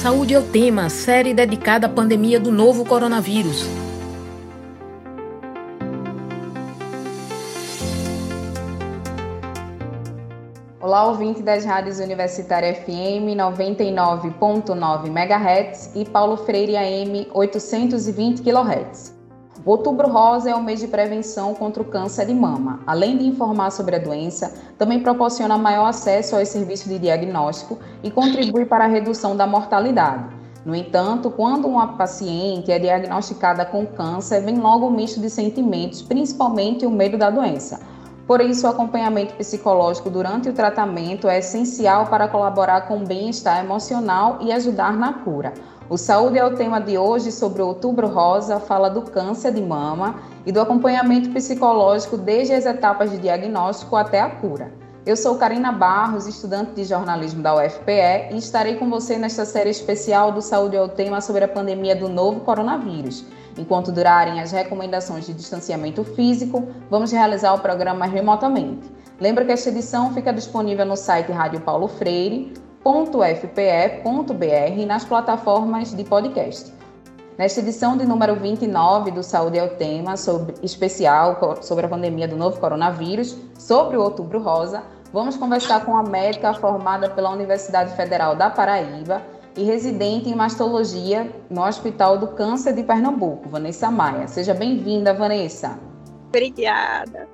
Saúde é o tema, série dedicada à pandemia do novo coronavírus. Olá, ouvinte das rádios Universitária FM 99.9 MHz e Paulo Freire AM 820 kHz. Outubro Rosa é o mês de prevenção contra o câncer de mama. Além de informar sobre a doença, também proporciona maior acesso aos serviços de diagnóstico e contribui para a redução da mortalidade. No entanto, quando uma paciente é diagnosticada com câncer, vem logo um misto de sentimentos, principalmente o medo da doença. Por isso, o acompanhamento psicológico durante o tratamento é essencial para colaborar com o bem-estar emocional e ajudar na cura. O Saúde é o tema de hoje sobre o Outubro Rosa, fala do câncer de mama e do acompanhamento psicológico desde as etapas de diagnóstico até a cura. Eu sou Karina Barros, estudante de jornalismo da UFPE, e estarei com você nesta série especial do Saúde é o tema sobre a pandemia do novo coronavírus. Enquanto durarem as recomendações de distanciamento físico, vamos realizar o programa remotamente. Lembra que esta edição fica disponível no site Rádio Paulo Freire, www.fpe.br e nas plataformas de podcast. Nesta edição de número 29 do Saúde é o Tema, sobre, especial sobre a pandemia do novo coronavírus, sobre o Outubro Rosa, vamos conversar com a médica formada pela Universidade Federal da Paraíba e residente em mastologia no Hospital do Câncer de Pernambuco, Vanessa Maia. Seja bem-vinda, Vanessa. Obrigada.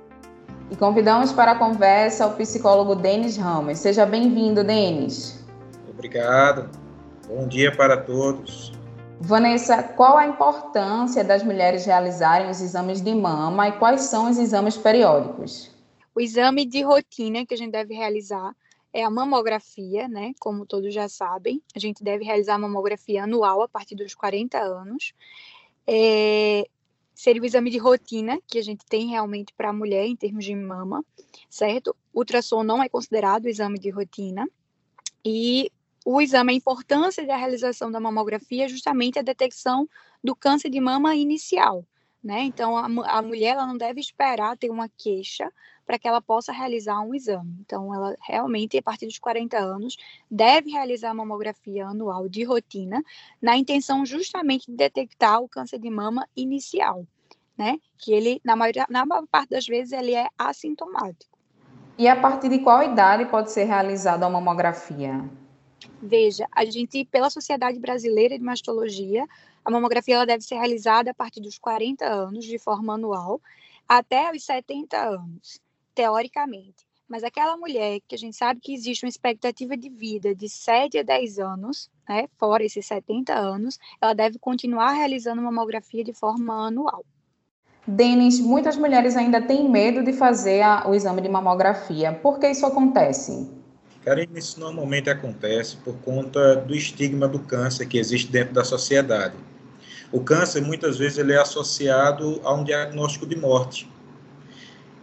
E convidamos para a conversa o psicólogo Denis Ramos. Seja bem-vindo, Denis. Obrigado. Bom dia para todos. Vanessa, qual a importância das mulheres realizarem os exames de mama e quais são os exames periódicos? O exame de rotina que a gente deve realizar é a mamografia, né? Como todos já sabem, a gente deve realizar a mamografia anual a partir dos 40 anos. É, seria o exame de rotina que a gente tem realmente para a mulher em termos de mama, certo? O ultrassom não é considerado exame de rotina. E o exame, a importância da realização da mamografia é justamente a detecção do câncer de mama inicial, né? Então, a, a mulher ela não deve esperar ter uma queixa para que ela possa realizar um exame. Então, ela realmente, a partir dos 40 anos, deve realizar a mamografia anual de rotina, na intenção justamente de detectar o câncer de mama inicial, né? Que ele, na maior, na maior parte das vezes, ele é assintomático. E a partir de qual idade pode ser realizada a mamografia? Veja, a gente, pela Sociedade Brasileira de Mastologia, a mamografia ela deve ser realizada a partir dos 40 anos, de forma anual, até os 70 anos teoricamente. Mas aquela mulher que a gente sabe que existe uma expectativa de vida de 7 a 10 anos, né, fora esses 70 anos, ela deve continuar realizando mamografia de forma anual. Denis, muitas mulheres ainda têm medo de fazer a, o exame de mamografia. Por que isso acontece? Karine, isso normalmente acontece por conta do estigma do câncer que existe dentro da sociedade. O câncer, muitas vezes, ele é associado a um diagnóstico de morte.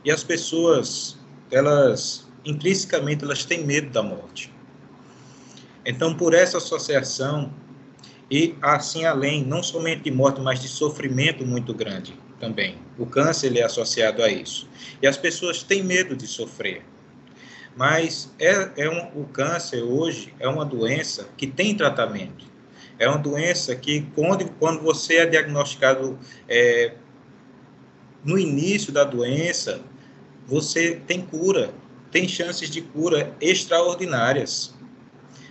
E as pessoas, elas intrinsecamente elas têm medo da morte. Então, por essa associação e assim além, não somente de morte, mas de sofrimento muito grande também. O câncer ele é associado a isso. E as pessoas têm medo de sofrer. Mas é, é um, o câncer hoje é uma doença que tem tratamento. É uma doença que, quando, quando você é diagnosticado é, no início da doença, você tem cura, tem chances de cura extraordinárias.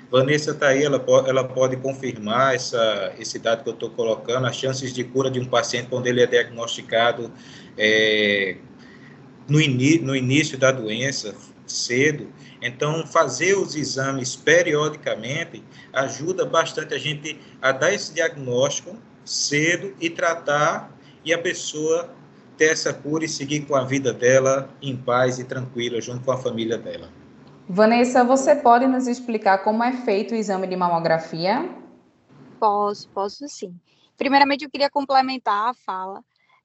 Vanessa está aí, ela pode, ela pode confirmar essa, esse dado que eu estou colocando, as chances de cura de um paciente quando ele é diagnosticado é, no, no início da doença, cedo. Então, fazer os exames periodicamente ajuda bastante a gente a dar esse diagnóstico cedo e tratar e a pessoa ter essa cura e seguir com a vida dela em paz e tranquila, junto com a família dela. Vanessa, você pode nos explicar como é feito o exame de mamografia? Posso, posso sim. Primeiramente, eu queria complementar a fala.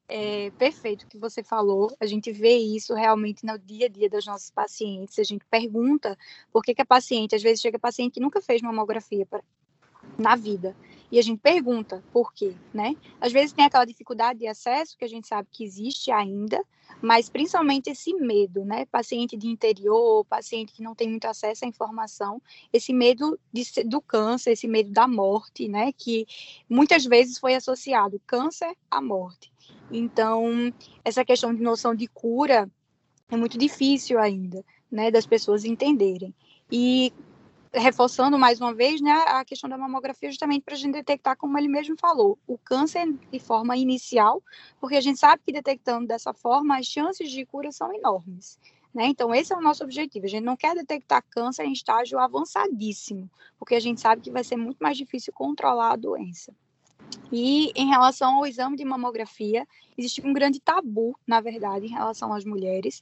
É perfeito o que você falou. A gente vê isso realmente no dia a dia das nossas pacientes. A gente pergunta por que, que a paciente, às vezes chega paciente que nunca fez mamografia pra, na vida. E a gente pergunta por quê, né? Às vezes tem aquela dificuldade de acesso que a gente sabe que existe ainda, mas principalmente esse medo, né? Paciente de interior, paciente que não tem muito acesso à informação, esse medo de, do câncer, esse medo da morte, né? Que muitas vezes foi associado câncer à morte. Então, essa questão de noção de cura é muito difícil ainda, né? Das pessoas entenderem. E reforçando mais uma vez, né, a questão da mamografia justamente para a gente detectar, como ele mesmo falou, o câncer de forma inicial, porque a gente sabe que detectando dessa forma as chances de cura são enormes. Né? Então, esse é o nosso objetivo. A gente não quer detectar câncer em estágio avançadíssimo, porque a gente sabe que vai ser muito mais difícil controlar a doença. E em relação ao exame de mamografia, existe um grande tabu, na verdade, em relação às mulheres,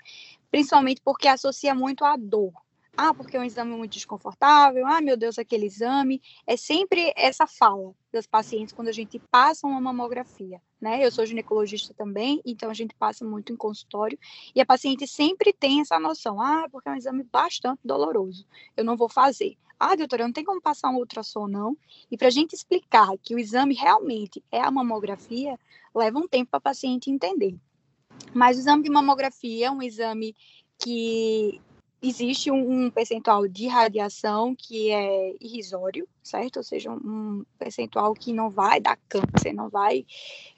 principalmente porque associa muito à dor. Ah, porque é um exame muito desconfortável. Ah, meu Deus, aquele exame. É sempre essa fala das pacientes quando a gente passa uma mamografia, né? Eu sou ginecologista também, então a gente passa muito em consultório e a paciente sempre tem essa noção. Ah, porque é um exame bastante doloroso. Eu não vou fazer. Ah, doutora, não tem como passar um ultrassom, não. E para a gente explicar que o exame realmente é a mamografia, leva um tempo para a paciente entender. Mas o exame de mamografia é um exame que existe um, um, percentual de radiação que é irrisório, certo? Ou seja, um, percentual que não vai dar câncer, não vai.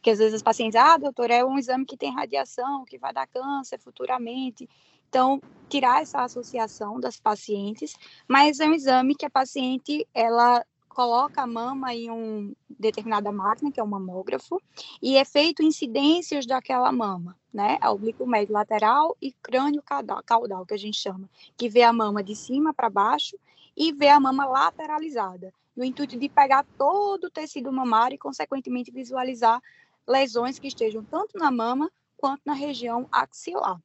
Que às vezes os pacientes, ah, doutor, é um exame que tem radiação, que vai dar câncer futuramente. Então, tirar essa associação das pacientes, mas é um exame que a paciente ela coloca a mama em uma determinada máquina, que é um mamógrafo, e é feito incidências daquela mama, né? Oblíquo médio lateral e crânio caudal, que a gente chama, que vê a mama de cima para baixo e vê a mama lateralizada, no intuito de pegar todo o tecido mamário e, consequentemente, visualizar lesões que estejam tanto na mama quanto na região axilar.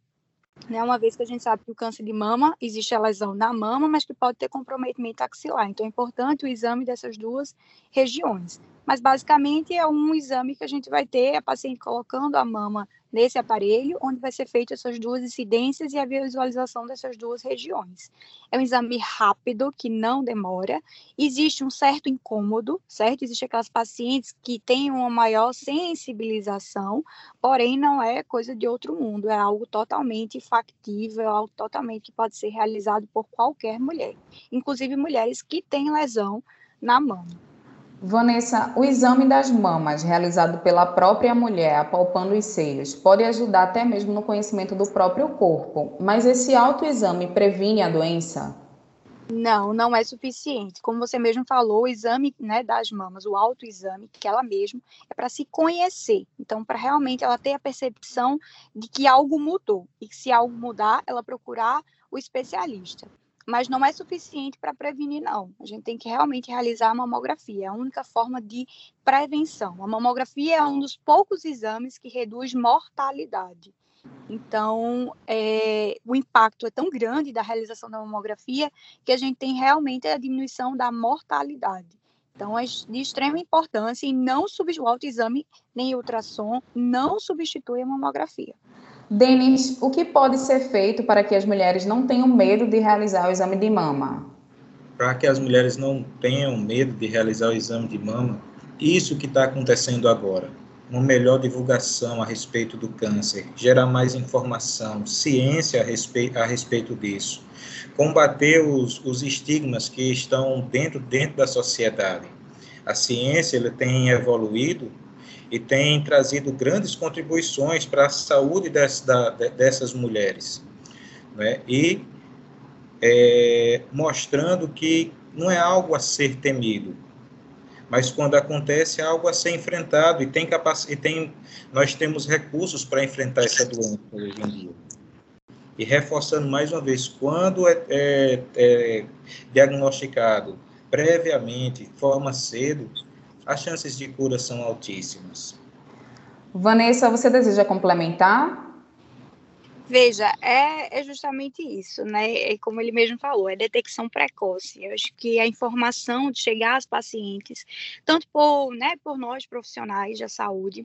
Né, uma vez que a gente sabe que o câncer de mama existe a lesão na mama, mas que pode ter comprometimento axilar. Então é importante o exame dessas duas regiões. Mas basicamente é um exame que a gente vai ter a paciente colocando a mama nesse aparelho, onde vai ser feito essas duas incidências e a visualização dessas duas regiões. É um exame rápido, que não demora. Existe um certo incômodo, certo? Existem aquelas pacientes que têm uma maior sensibilização, porém não é coisa de outro mundo, é algo totalmente factível, algo totalmente que pode ser realizado por qualquer mulher, inclusive mulheres que têm lesão na mama. Vanessa, o exame das mamas realizado pela própria mulher apalpando os seios pode ajudar até mesmo no conhecimento do próprio corpo, mas esse autoexame previne a doença? Não, não é suficiente. Como você mesmo falou, o exame né, das mamas, o autoexame, que ela mesma, é para se conhecer. Então, para realmente ela ter a percepção de que algo mudou. E que se algo mudar, ela procurar o especialista mas não é suficiente para prevenir, não. A gente tem que realmente realizar a mamografia, é a única forma de prevenção. A mamografia é um dos poucos exames que reduz mortalidade. Então, é, o impacto é tão grande da realização da mamografia que a gente tem realmente a diminuição da mortalidade. Então, é de extrema importância e não substitui o autoexame nem ultrassom, não substitui a mamografia. Denis, o que pode ser feito para que as mulheres não tenham medo de realizar o exame de mama? Para que as mulheres não tenham medo de realizar o exame de mama, isso que está acontecendo agora, uma melhor divulgação a respeito do câncer, gerar mais informação, ciência a respeito, a respeito disso, combater os, os estigmas que estão dentro, dentro da sociedade. A ciência ele tem evoluído e tem trazido grandes contribuições para a saúde da, dessas mulheres. Né? E é, mostrando que não é algo a ser temido, mas quando acontece é algo a ser enfrentado e tem e tem nós temos recursos para enfrentar essa doença hoje em dia. E reforçando mais uma vez, quando é, é, é diagnosticado previamente, forma cedo, as chances de cura são altíssimas. Vanessa, você deseja complementar? Veja, é, é, justamente isso, né? É como ele mesmo falou, é detecção precoce. Eu acho que a informação de chegar às pacientes, tanto por, né, por nós profissionais da saúde,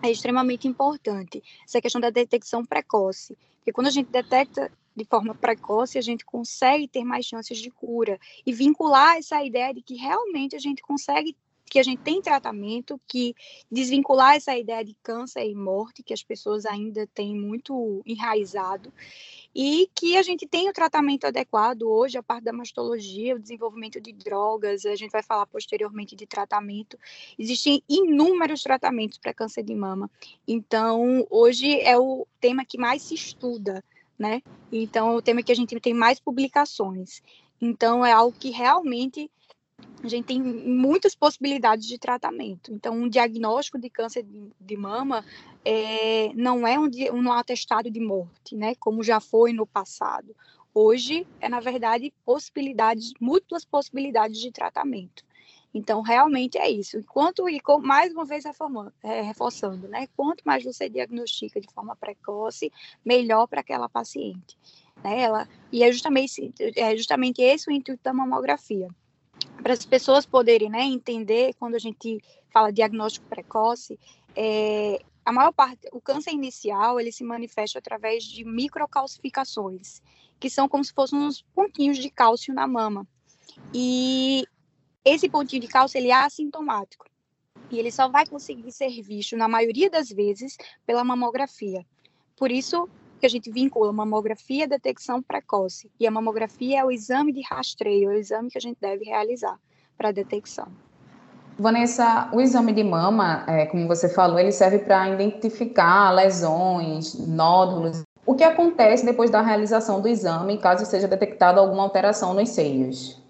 é extremamente importante. Essa questão da detecção precoce. Porque quando a gente detecta de forma precoce, a gente consegue ter mais chances de cura e vincular essa ideia de que realmente a gente consegue que a gente tem tratamento, que desvincular essa ideia de câncer e morte, que as pessoas ainda têm muito enraizado, e que a gente tem o tratamento adequado hoje, a parte da mastologia, o desenvolvimento de drogas, a gente vai falar posteriormente de tratamento. Existem inúmeros tratamentos para câncer de mama. Então, hoje é o tema que mais se estuda, né? Então, é o tema que a gente tem mais publicações. Então, é algo que realmente a gente tem muitas possibilidades de tratamento. Então, um diagnóstico de câncer de, mama é, não é um, um atestado de morte, né, como já foi no passado. Hoje, é, na verdade, possibilidades, múltiplas possibilidades de tratamento. Então, realmente é isso. Enquanto, e mais uma vez é, reforçando, né? Quanto mais você diagnostica de forma precoce, melhor para aquela paciente. Né? Ela, e é justamente, é justamente esse o intuito da mamografia para as pessoas poderem né, entender quando a gente fala diagnóstico precoce, é, a maior parte, o câncer inicial, ele se manifesta através de microcalcificações, que são como se fossem uns pontinhos de cálcio na mama. E esse pontinho de cálcio, ele é assintomático. E ele só vai conseguir ser visto, na maioria das vezes, pela mamografia. Por isso, que a gente vincula mamografia e detecção precoce. E a mamografia é o exame de rastreio, é o exame que a gente deve realizar para detecção. Vanessa, o exame de mama, é, como você falou, ele serve para identificar lesões, nódulos. O que acontece depois da realização do exame, caso seja detectada alguma alteração nos seios?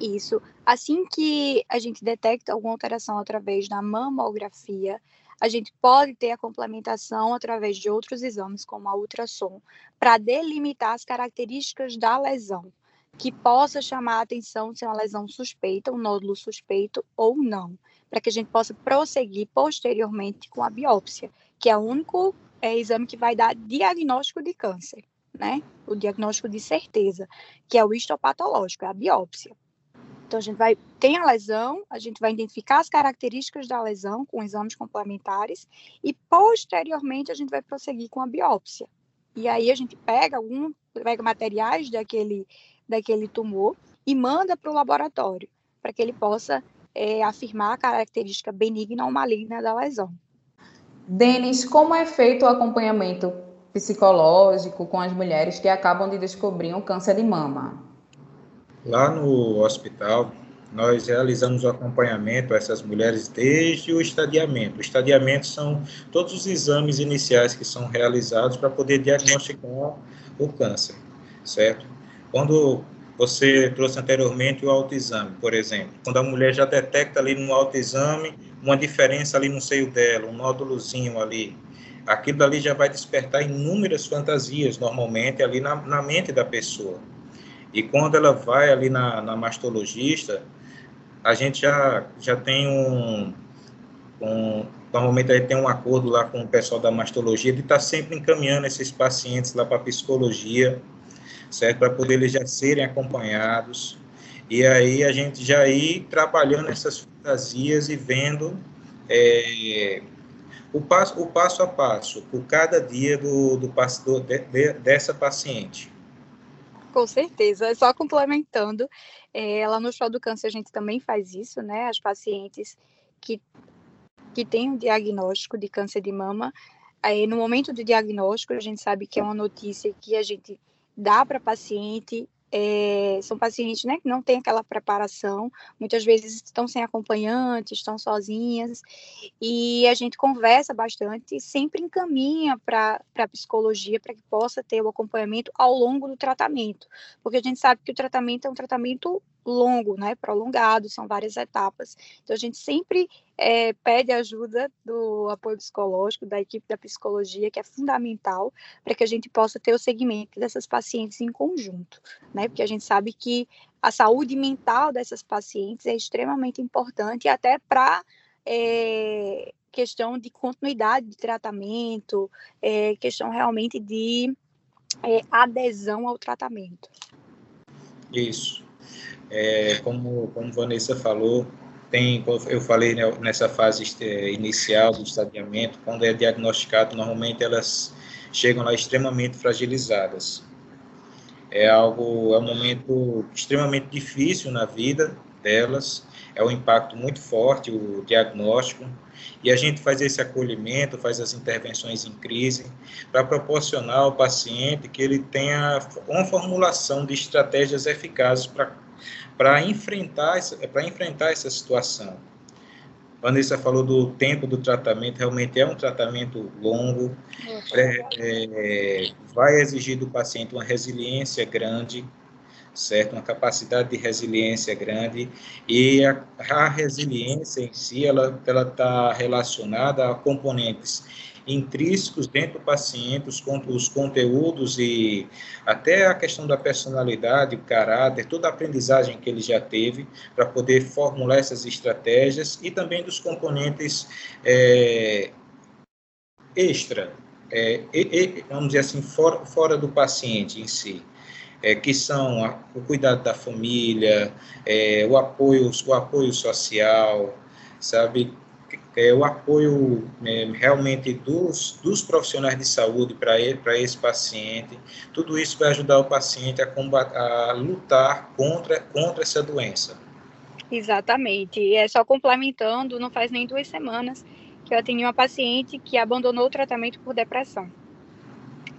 Isso. Assim que a gente detecta alguma alteração através da mamografia, a gente pode ter a complementação através de outros exames, como a ultrassom, para delimitar as características da lesão, que possa chamar a atenção se é uma lesão suspeita, um nódulo suspeito ou não, para que a gente possa prosseguir posteriormente com a biópsia, que é o único é, exame que vai dar diagnóstico de câncer, né? O diagnóstico de certeza, que é o histopatológico, é a biópsia. Então, a gente vai, tem a lesão, a gente vai identificar as características da lesão com exames complementares e, posteriormente, a gente vai prosseguir com a biópsia. E aí a gente pega algum, pega materiais daquele, daquele tumor e manda para o laboratório, para que ele possa é, afirmar a característica benigna ou maligna da lesão. Denis, como é feito o acompanhamento psicológico com as mulheres que acabam de descobrir um câncer de mama? Lá no hospital, nós realizamos o acompanhamento a essas mulheres desde o estadiamento. O estadiamento são todos os exames iniciais que são realizados para poder diagnosticar o câncer, certo? Quando você trouxe anteriormente o autoexame, por exemplo, quando a mulher já detecta ali no autoexame uma diferença ali no seio dela, um nódulozinho ali, aquilo ali já vai despertar inúmeras fantasias, normalmente, ali na, na mente da pessoa. E quando ela vai ali na, na mastologista, a gente já, já tem um, um. Normalmente aí tem um acordo lá com o pessoal da mastologia de estar tá sempre encaminhando esses pacientes lá para psicologia, certo? Para poder eles já serem acompanhados. E aí a gente já ir trabalhando essas fantasias e vendo é, o, passo, o passo a passo, por cada dia do, do, do de, dessa paciente. Com certeza. Só complementando, é, lá no Hospital do Câncer a gente também faz isso, né? As pacientes que, que têm um diagnóstico de câncer de mama, aí, no momento do diagnóstico, a gente sabe que é uma notícia que a gente dá para a paciente é, são pacientes né, que não têm aquela preparação, muitas vezes estão sem acompanhantes, estão sozinhas, e a gente conversa bastante e sempre encaminha para a psicologia para que possa ter o acompanhamento ao longo do tratamento, porque a gente sabe que o tratamento é um tratamento longo, né, prolongado, são várias etapas. Então a gente sempre é, pede ajuda do apoio psicológico, da equipe da psicologia, que é fundamental para que a gente possa ter o segmento dessas pacientes em conjunto, né, porque a gente sabe que a saúde mental dessas pacientes é extremamente importante até para é, questão de continuidade de tratamento, é, questão realmente de adesão ao tratamento. Isso. É, como, como Vanessa falou, tem, eu falei né, nessa fase é, inicial do estadiamento, quando é diagnosticado, normalmente elas chegam lá extremamente fragilizadas. É algo, é um momento extremamente difícil na vida, delas, é um impacto muito forte o diagnóstico, e a gente faz esse acolhimento, faz as intervenções em crise, para proporcionar ao paciente que ele tenha uma formulação de estratégias eficazes para enfrentar, enfrentar essa situação. Vanessa falou do tempo do tratamento, realmente é um tratamento longo, é, é, vai exigir do paciente uma resiliência grande, certo? Uma capacidade de resiliência grande e a, a resiliência em si, ela está relacionada a componentes intrínsecos dentro do paciente, os, os conteúdos e até a questão da personalidade, o caráter, toda a aprendizagem que ele já teve para poder formular essas estratégias e também dos componentes é, extra, é, vamos dizer assim, fora do paciente em si é, que são a, o cuidado da família, é, o apoio, o apoio social, sabe, é, o apoio é, realmente dos, dos profissionais de saúde para esse paciente, tudo isso vai ajudar o paciente a, combater, a lutar contra, contra essa doença. Exatamente, e é só complementando, não faz nem duas semanas que eu atendi uma paciente que abandonou o tratamento por depressão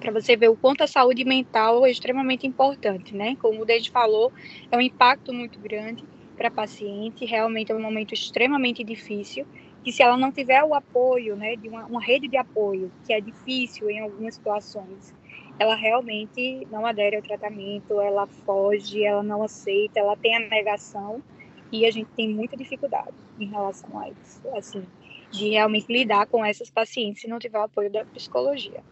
para você ver o quanto a saúde mental é extremamente importante, né? Como o Deide falou, é um impacto muito grande para a paciente, realmente é um momento extremamente difícil, e se ela não tiver o apoio, né, de uma, uma rede de apoio, que é difícil em algumas situações, ela realmente não adere ao tratamento, ela foge, ela não aceita, ela tem a negação, e a gente tem muita dificuldade em relação a isso, assim, de realmente lidar com essas pacientes se não tiver o apoio da psicologia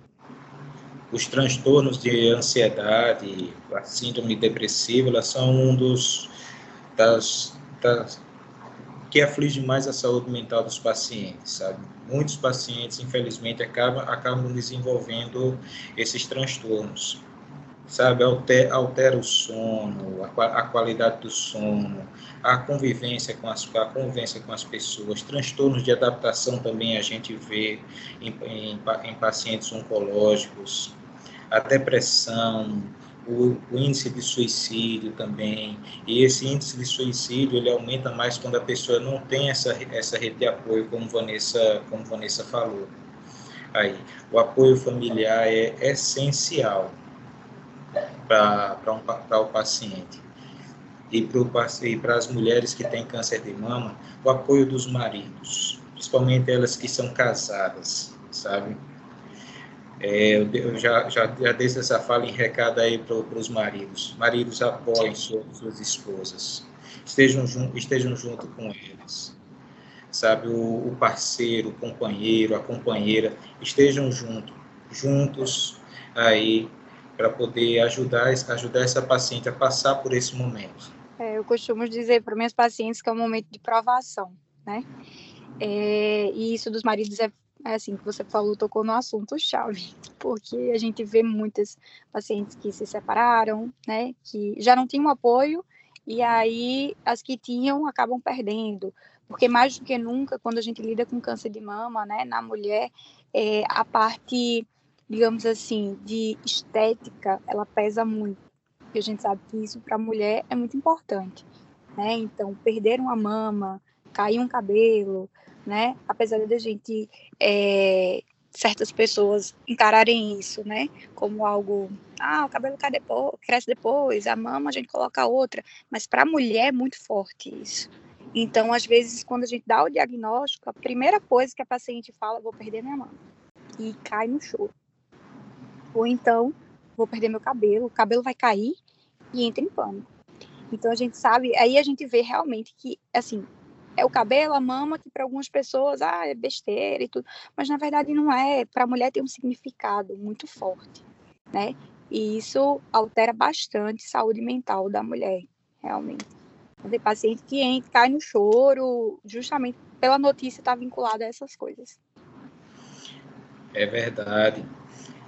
os transtornos de ansiedade, a síndrome depressiva, elas são um dos das, das que aflige mais a saúde mental dos pacientes, sabe? Muitos pacientes, infelizmente, acabam, acabam desenvolvendo esses transtornos, sabe? Altera, altera o sono, a, a, qualidade do sono, a convivência com as, a convivência com as pessoas, transtornos de adaptação também a gente vê em, em, em pacientes oncológicos, a depressão, o, o, índice de suicídio também. E esse índice de suicídio ele aumenta mais quando a pessoa não tem essa, essa rede de apoio, como Vanessa, como Vanessa falou. Aí, o apoio familiar é essencial para um, o paciente. E para as mulheres que têm câncer de mama, o apoio dos maridos, principalmente elas que são casadas, sabe? É, eu já, já, já dei essa fala em recado aí para os maridos. Maridos apoiem suas, suas esposas. Estejam, jun, estejam junto com eles. Sabe, o, o, parceiro, o companheiro, a companheira, estejam junto, juntos aí para poder ajudar, ajudar essa paciente a passar por esse momento. É, eu costumo dizer para minhas pacientes que é um momento de provação, né? É, e isso dos maridos é é assim que você falou, tocou no assunto chave, porque a gente vê muitas pacientes que se separaram, né, que já não tinham apoio e aí as que tinham acabam perdendo, porque mais do que nunca quando a gente lida com câncer de mama, né, na mulher, é, a parte, digamos assim, de estética, ela pesa muito. E a gente sabe que isso para a mulher é muito importante, né? Então, perder uma mama, cair um cabelo, né? Apesar de a gente é, certas pessoas encararem isso, né, como algo, ah, o cabelo cai depois, cresce depois, a mama a gente coloca outra, mas para a mulher é muito forte isso. Então, às vezes, quando a gente dá o diagnóstico, a primeira coisa que a paciente fala, vou perder minha mama, e cai no choro. Ou então, vou perder meu cabelo, o cabelo vai cair e entra em pânico. Então, a gente sabe, aí a gente vê realmente que, assim, é o cabelo, a mama, que para algumas pessoas ah, é besteira e tudo, mas na verdade não é. Para a mulher tem um significado muito forte, né? E isso altera bastante a saúde mental da mulher, realmente. Tem paciente que entra, cai no choro, justamente pela notícia estar tá vinculada a essas coisas. É verdade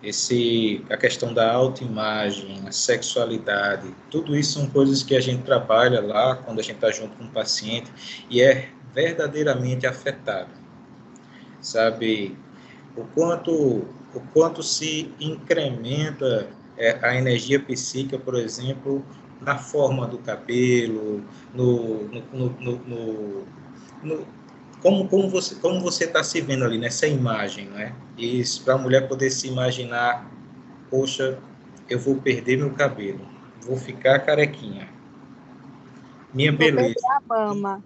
esse a questão da autoimagem, a sexualidade, tudo isso são coisas que a gente trabalha lá quando a gente está junto com o paciente e é verdadeiramente afetado. Sabe o quanto o quanto se incrementa é, a energia psíquica, por exemplo, na forma do cabelo, no, no, no, no como, como você como você está se vendo ali nessa imagem, né? E para a mulher poder se imaginar, poxa, eu vou perder meu cabelo, vou ficar carequinha, minha beleza. a mama.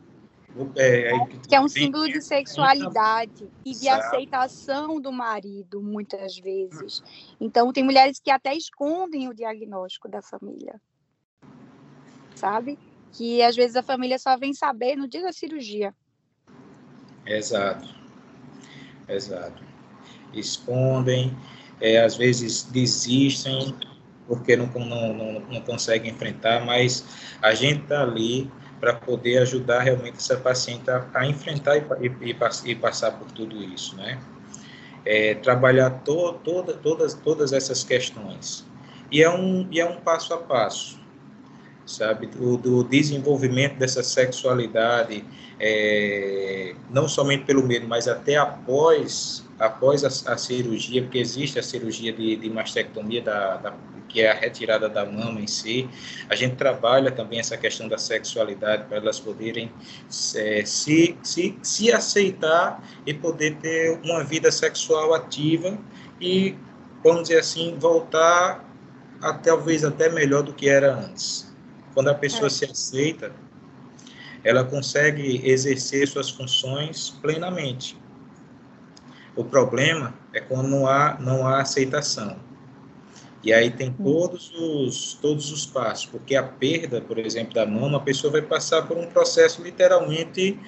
É, é, que é um símbolo de sexualidade e de aceitação do marido, muitas vezes. Então, tem mulheres que até escondem o diagnóstico da família. Sabe? Que às vezes a família só vem saber no dia da cirurgia. Exato. Exato. Escondem, é, às vezes desistem porque não, não, não, não conseguem enfrentar, mas a gente está ali para poder ajudar realmente essa paciente a, a enfrentar e, e, e, passar por tudo isso, né? É, trabalhar to, toda, todas, todas essas questões. E é um, e é um passo a passo, sabe? Do, do desenvolvimento dessa sexualidade, é, não somente pelo medo, mas até após, após a, a cirurgia, porque existe a cirurgia de, de mastectomia da, da que é a retirada da mama em si. A gente trabalha também essa questão da sexualidade para elas poderem é, se, se, se aceitar e poder ter uma vida sexual ativa e, vamos dizer assim, voltar a talvez até melhor do que era antes. Quando a pessoa é. se aceita, ela consegue exercer suas funções plenamente. O problema é quando não há, não há aceitação. E aí tem hum. todos os, todos os passos, porque a perda, por exemplo, da mama, a pessoa vai passar por um processo literalmente,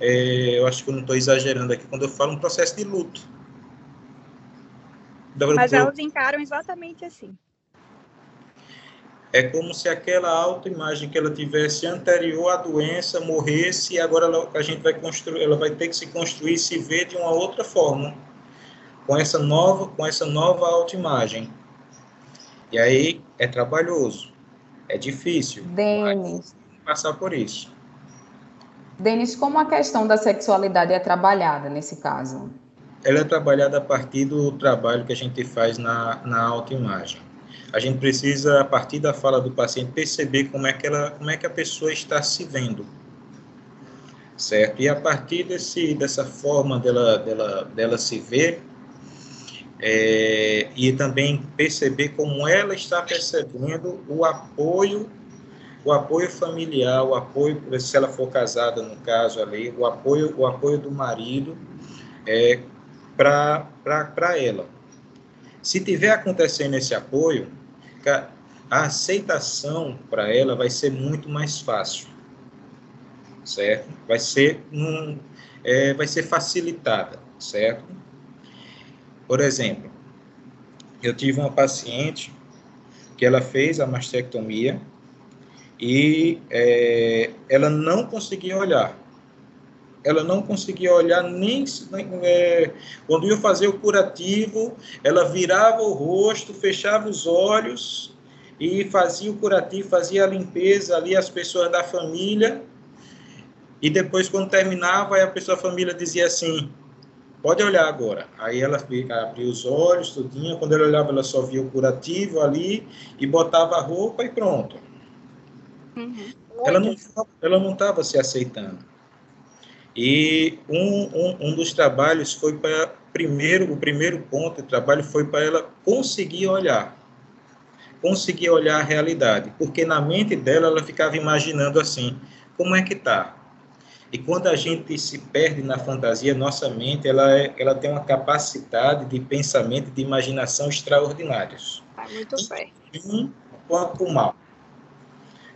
é, eu acho que eu não estou exagerando aqui quando eu falo um processo de luto. Mas elas encaram exatamente assim. É como se aquela autoimagem que ela tivesse anterior à doença morresse e agora ela, a gente vai construir, ela vai ter que se construir, se ver de uma outra forma, com essa nova, com essa nova autoimagem. E aí é trabalhoso, é difícil. Denis. Passar por isso. Denis, como a questão da sexualidade é trabalhada nesse caso? Ela é trabalhada a partir do trabalho que a gente faz na, na autoimagem. A gente precisa, a partir da fala do paciente, perceber como é que, ela, como é que a pessoa está se vendo. Certo? E a partir desse, dessa forma dela, dela, dela se ver, é, e também perceber como ela está percebendo o apoio, o apoio familiar, o apoio, se ela for casada no caso ali, o apoio, o apoio do marido é, para ela. Se tiver acontecendo esse apoio, a aceitação para ela vai ser muito mais fácil, certo? Vai ser, um, é, vai ser facilitada, certo? Por exemplo, eu tive uma paciente que ela fez a mastectomia e é, ela não conseguia olhar. Ela não conseguia olhar nem é, quando ia fazer o curativo, ela virava o rosto, fechava os olhos e fazia o curativo, fazia a limpeza ali as pessoas da família. E depois quando terminava, a pessoa da família dizia assim: Pode olhar agora. Aí ela abria os olhos, tudinho. Quando ela olhava, ela só via o curativo ali e botava a roupa e pronto. Uhum. Ela não ela não estava se aceitando. E um, um, um dos trabalhos foi para primeiro o primeiro ponto do trabalho foi para ela conseguir olhar, conseguir olhar a realidade, porque na mente dela ela ficava imaginando assim, como é que tá? E quando a gente se perde na fantasia, nossa mente ela, é, ela tem uma capacidade de pensamento, de imaginação extraordinários. Tá muito bem. Um quanto o mal.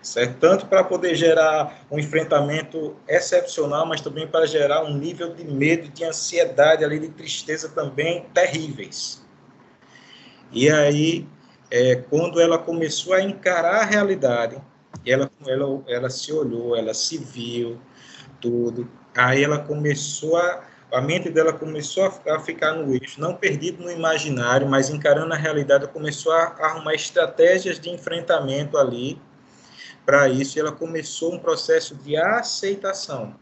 Certo? Tanto para poder gerar um enfrentamento excepcional, mas também para gerar um nível de medo, de ansiedade, ali, de tristeza também terríveis. E aí, é, quando ela começou a encarar a realidade, ela, ela, ela se olhou, ela se viu, tudo. Aí ela começou a a mente dela começou a, ficar no eixo, não perdido no imaginário, mas encarando a realidade, começou a arrumar estratégias de enfrentamento ali para isso, ela começou um processo de aceitação.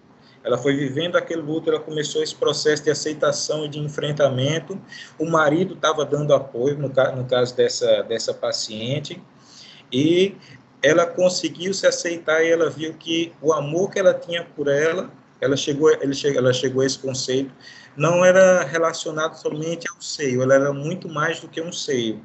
Ela foi vivendo aquele luto, ela começou esse processo de aceitação e de enfrentamento. O marido estava dando apoio, no, no caso dessa, dessa paciente, e ela conseguiu se aceitar e ela viu que o amor que ela tinha por ela, ela chegou, chegou, ela chegou a esse conceito, não era relacionado somente ao seio, ela era muito mais do que um seio.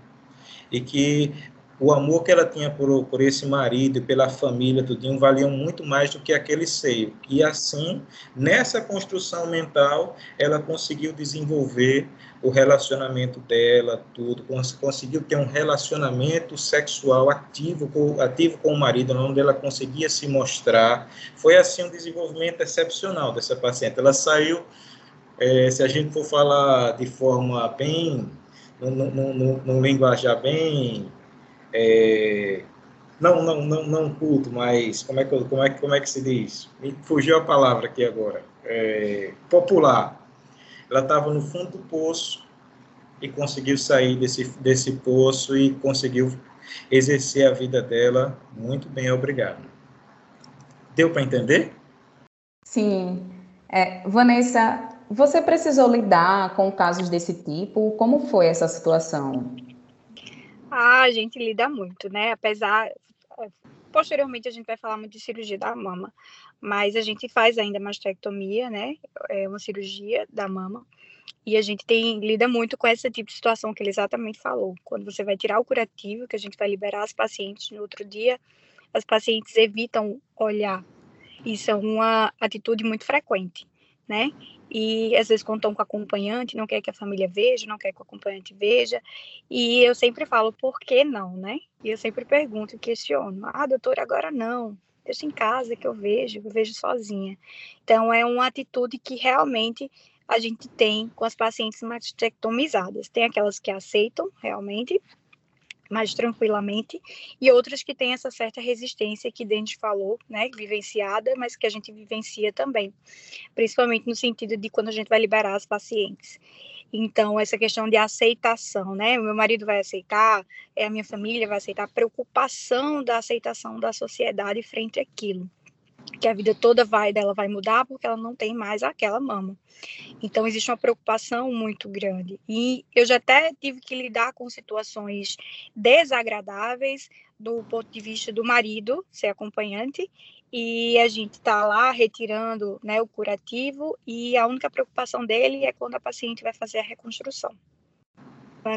E que o amor que ela tinha por, por esse marido pela família, tudinho, valiam muito mais do que aquele seio. E assim, nessa construção mental, ela conseguiu desenvolver o relacionamento dela, tudo, conseguiu ter um relacionamento sexual ativo com, ativo com o marido, onde ela conseguia se mostrar. Foi assim um desenvolvimento excepcional dessa paciente. Ela saiu, é, se a gente for falar de forma bem, num linguajar bem é, não, não, não, não culto, mas como é que, como é, como é que se diz? Me fugiu a palavra aqui agora. É, popular. Ela estava no fundo do poço e conseguiu sair desse, desse poço e conseguiu exercer a vida dela muito bem, obrigado. Deu para entender? Sim. É, Vanessa, você precisou lidar com casos desse tipo? Como foi essa situação? Ah, a gente lida muito, né? Apesar. Eh, posteriormente a gente vai falar muito de cirurgia da mama, mas a gente faz ainda mastectomia, né? É uma cirurgia da mama. E a gente tem lida muito com esse tipo de situação que ele exatamente falou. Quando você vai tirar o curativo, que a gente vai liberar as pacientes no outro dia, as pacientes evitam olhar. Isso é uma atitude muito frequente, né? e às vezes contam com acompanhante, não quer que a família veja, não quer que o acompanhante veja, e eu sempre falo, por que não, né? E eu sempre pergunto questiono, ah, doutora, agora não, deixa em casa que eu vejo, eu vejo sozinha. Então, é uma atitude que realmente a gente tem com as pacientes mastectomizadas. Tem aquelas que aceitam realmente, mais tranquilamente, e outras que têm essa certa resistência que Dente falou, né, vivenciada, mas que a gente vivencia também, principalmente no sentido de quando a gente vai liberar as pacientes. Então, essa questão de aceitação, né? Meu marido vai aceitar, é a minha família vai aceitar, preocupação da aceitação da sociedade frente àquilo que a vida toda vai dela vai mudar porque ela não tem mais aquela mama. Então existe uma preocupação muito grande. E eu já até tive que lidar com situações desagradáveis do ponto de vista do marido ser acompanhante e a gente está lá retirando né, o curativo e a única preocupação dele é quando a paciente vai fazer a reconstrução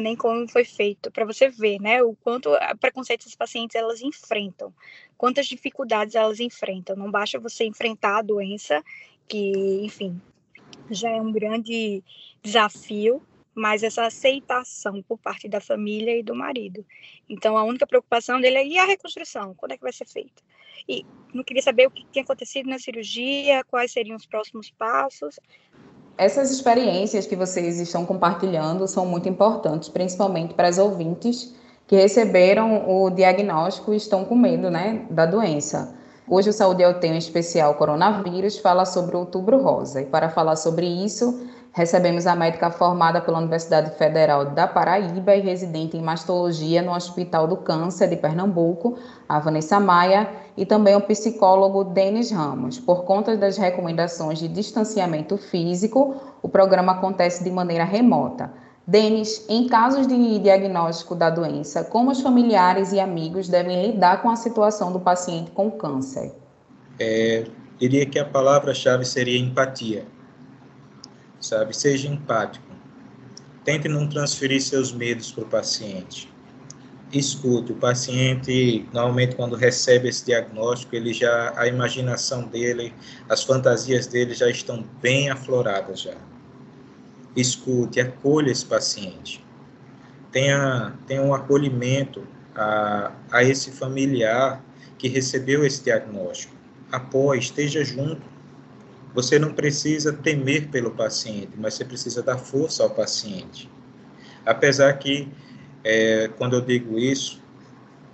nem como foi feito, para você ver, né, o quanto preconceito as pacientes elas enfrentam, quantas dificuldades elas enfrentam. Não basta você enfrentar a doença, que, enfim, já é um grande desafio, mas essa aceitação por parte da família e do marido. Então, a única preocupação dele é e a reconstrução, quando é que vai ser feita? E não queria saber o que tinha acontecido na cirurgia, quais seriam os próximos passos, essas experiências que vocês estão compartilhando são muito importantes, principalmente para as ouvintes que receberam o diagnóstico e estão com medo né, da doença. Hoje o Saúde Eu Tenho, em especial coronavírus, fala sobre o outubro rosa. E para falar sobre isso, recebemos a médica formada pela Universidade Federal da Paraíba e residente em mastologia no Hospital do Câncer de Pernambuco, a Vanessa Maia, e também o psicólogo Denis Ramos. Por conta das recomendações de distanciamento físico, o programa acontece de maneira remota. Denis, em casos de diagnóstico da doença, como os familiares e amigos devem lidar com a situação do paciente com câncer? É, diria que a palavra-chave seria empatia. Sabe, seja empático. Tente não transferir seus medos para o paciente escute, o paciente, normalmente quando recebe esse diagnóstico, ele já, a imaginação dele, as fantasias dele já estão bem afloradas já. Escute, acolha esse paciente. Tenha, tenha um acolhimento a, a esse familiar que recebeu esse diagnóstico. Apoie, esteja junto. Você não precisa temer pelo paciente, mas você precisa dar força ao paciente. Apesar que é, quando eu digo isso,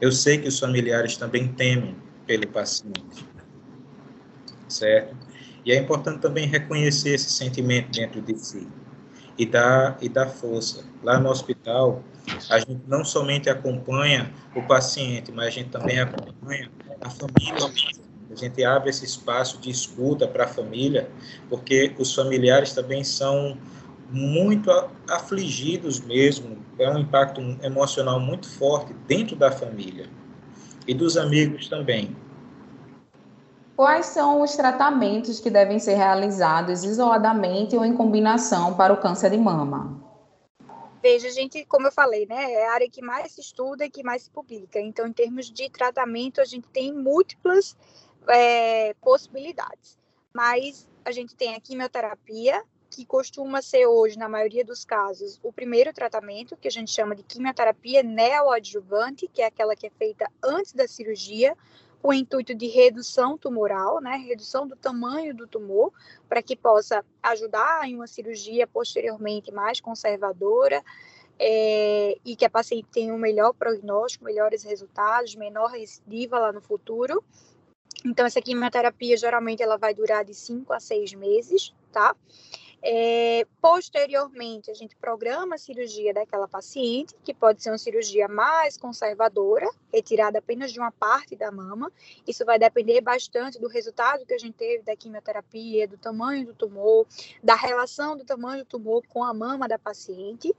eu sei que os familiares também temem pelo paciente, certo? E é importante também reconhecer esse sentimento dentro de si e dar, e dar força. Lá no hospital, a gente não somente acompanha o paciente, mas a gente também acompanha a família. A gente abre esse espaço de escuta para a família, porque os familiares também são muito afligidos mesmo, é um impacto emocional muito forte dentro da família. e dos amigos também. Quais são os tratamentos que devem ser realizados isoladamente ou em combinação para o câncer de mama? Veja, gente, como eu falei, né, é a área que mais se estuda e que mais se publica. Então, em termos de tratamento, a gente tem múltiplas é, possibilidades. Mas a gente tem a quimioterapia, que costuma ser hoje, na maioria dos casos, o primeiro tratamento, que a gente chama de quimioterapia neoadjuvante, que é aquela que é feita antes da cirurgia, com o intuito de redução tumoral, né, redução do tamanho do tumor, para que possa ajudar em uma cirurgia posteriormente mais conservadora é, e que a paciente tenha um melhor prognóstico, melhores resultados, menor recidiva lá no futuro. Então, essa quimioterapia geralmente ela vai durar de 5 a 6 meses, tá? É, posteriormente, a gente programa a cirurgia daquela paciente, que pode ser uma cirurgia mais conservadora, retirada apenas de uma parte da mama. Isso vai depender bastante do resultado que a gente teve da quimioterapia, do tamanho do tumor, da relação do tamanho do tumor com a mama da paciente.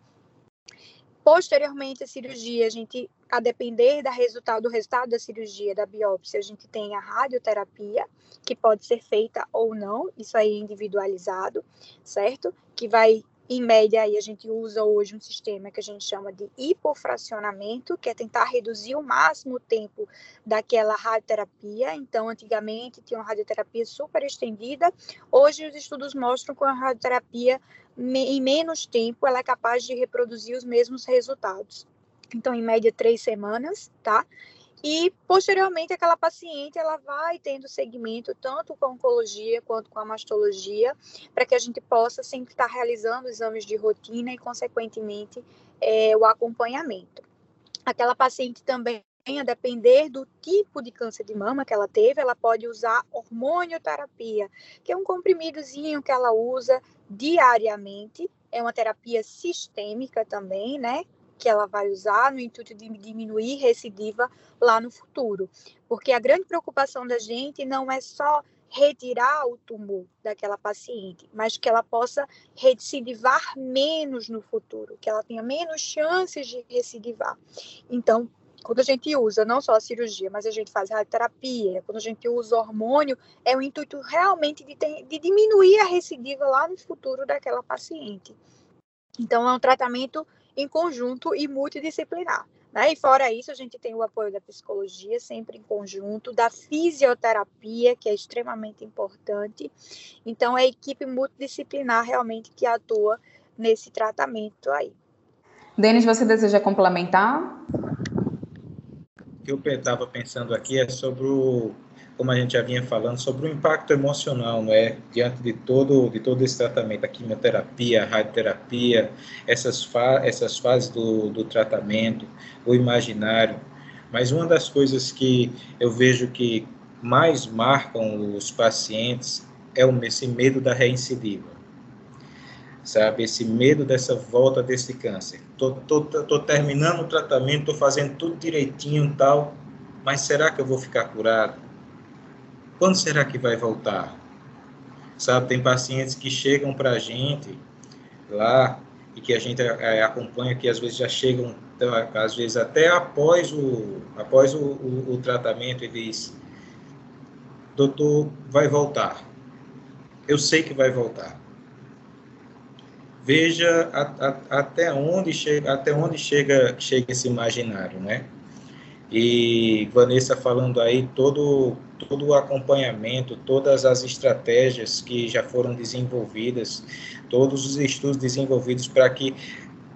Posteriormente à cirurgia, a gente, a depender da resultado, do resultado da cirurgia, da biópsia, a gente tem a radioterapia, que pode ser feita ou não, isso aí é individualizado, certo? Que vai em média, aí a gente usa hoje um sistema que a gente chama de hipofracionamento, que é tentar reduzir o máximo o tempo daquela radioterapia. Então, antigamente tinha uma radioterapia super estendida. Hoje os estudos mostram que a radioterapia em menos tempo ela é capaz de reproduzir os mesmos resultados. Então, em média, três semanas, tá? E posteriormente aquela paciente ela vai tendo segmento tanto com a oncologia quanto com a mastologia, para que a gente possa sempre estar realizando exames de rotina e consequentemente é, o acompanhamento. Aquela paciente também a depender do tipo de câncer de mama que ela teve, ela pode usar hormonioterapia, que é um comprimidozinho que ela usa diariamente. É uma terapia sistêmica também, né? que ela vai usar no intuito de diminuir recidiva lá no futuro. Porque a grande preocupação da gente não é só retirar o tumor daquela paciente, mas que ela possa recidivar menos no futuro, que ela tenha menos chances de recidivar. Então, quando a gente usa não só a cirurgia, mas a gente faz radioterapia, quando a gente usa hormônio, é o intuito realmente de, ter, de diminuir a recidiva lá no futuro daquela paciente. Então, é um tratamento em conjunto e multidisciplinar. Né? E fora isso, a gente tem o apoio da psicologia, sempre em conjunto, da fisioterapia, que é extremamente importante. Então, é a equipe multidisciplinar realmente que atua nesse tratamento aí. Denis, você deseja complementar? Que eu estava pensando aqui é sobre o como a gente já vinha falando, sobre o impacto emocional, não é? Diante de todo, de todo esse tratamento, a quimioterapia, a radioterapia, essas, fa essas fases do, do tratamento, o imaginário. Mas uma das coisas que eu vejo que mais marcam os pacientes é esse medo da reincidiva. Sabe, esse medo dessa volta desse câncer. Tô, tô, tô terminando o tratamento, tô fazendo tudo direitinho tal, mas será que eu vou ficar curado? Quando será que vai voltar? Sabe, tem pacientes que chegam para a gente lá e que a gente é, acompanha, que às vezes já chegam, então, às vezes até após o, após o, o, o tratamento, e diz, doutor, vai voltar. Eu sei que vai voltar. Veja a, a, até onde chega, até onde chega, chega esse imaginário, né? E Vanessa falando aí todo todo o acompanhamento, todas as estratégias que já foram desenvolvidas, todos os estudos desenvolvidos para que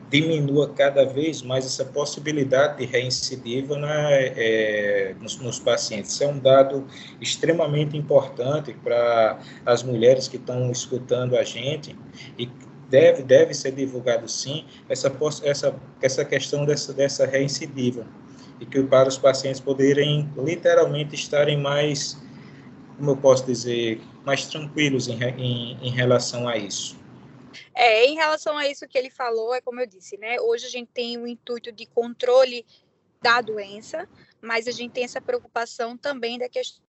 diminua cada vez mais essa possibilidade de reincidiva na, é, nos, nos, pacientes. Isso é um dado extremamente importante para as mulheres que estão escutando a gente e deve, deve ser divulgado sim essa, essa, essa questão dessa, dessa reincidiva e que para os pacientes poderem literalmente estarem mais, como eu posso dizer, mais tranquilos em, em, em relação a isso. É, em relação a isso que ele falou, é como eu disse, né? Hoje a gente tem o intuito de controle da doença, mas a gente tem essa preocupação também da questão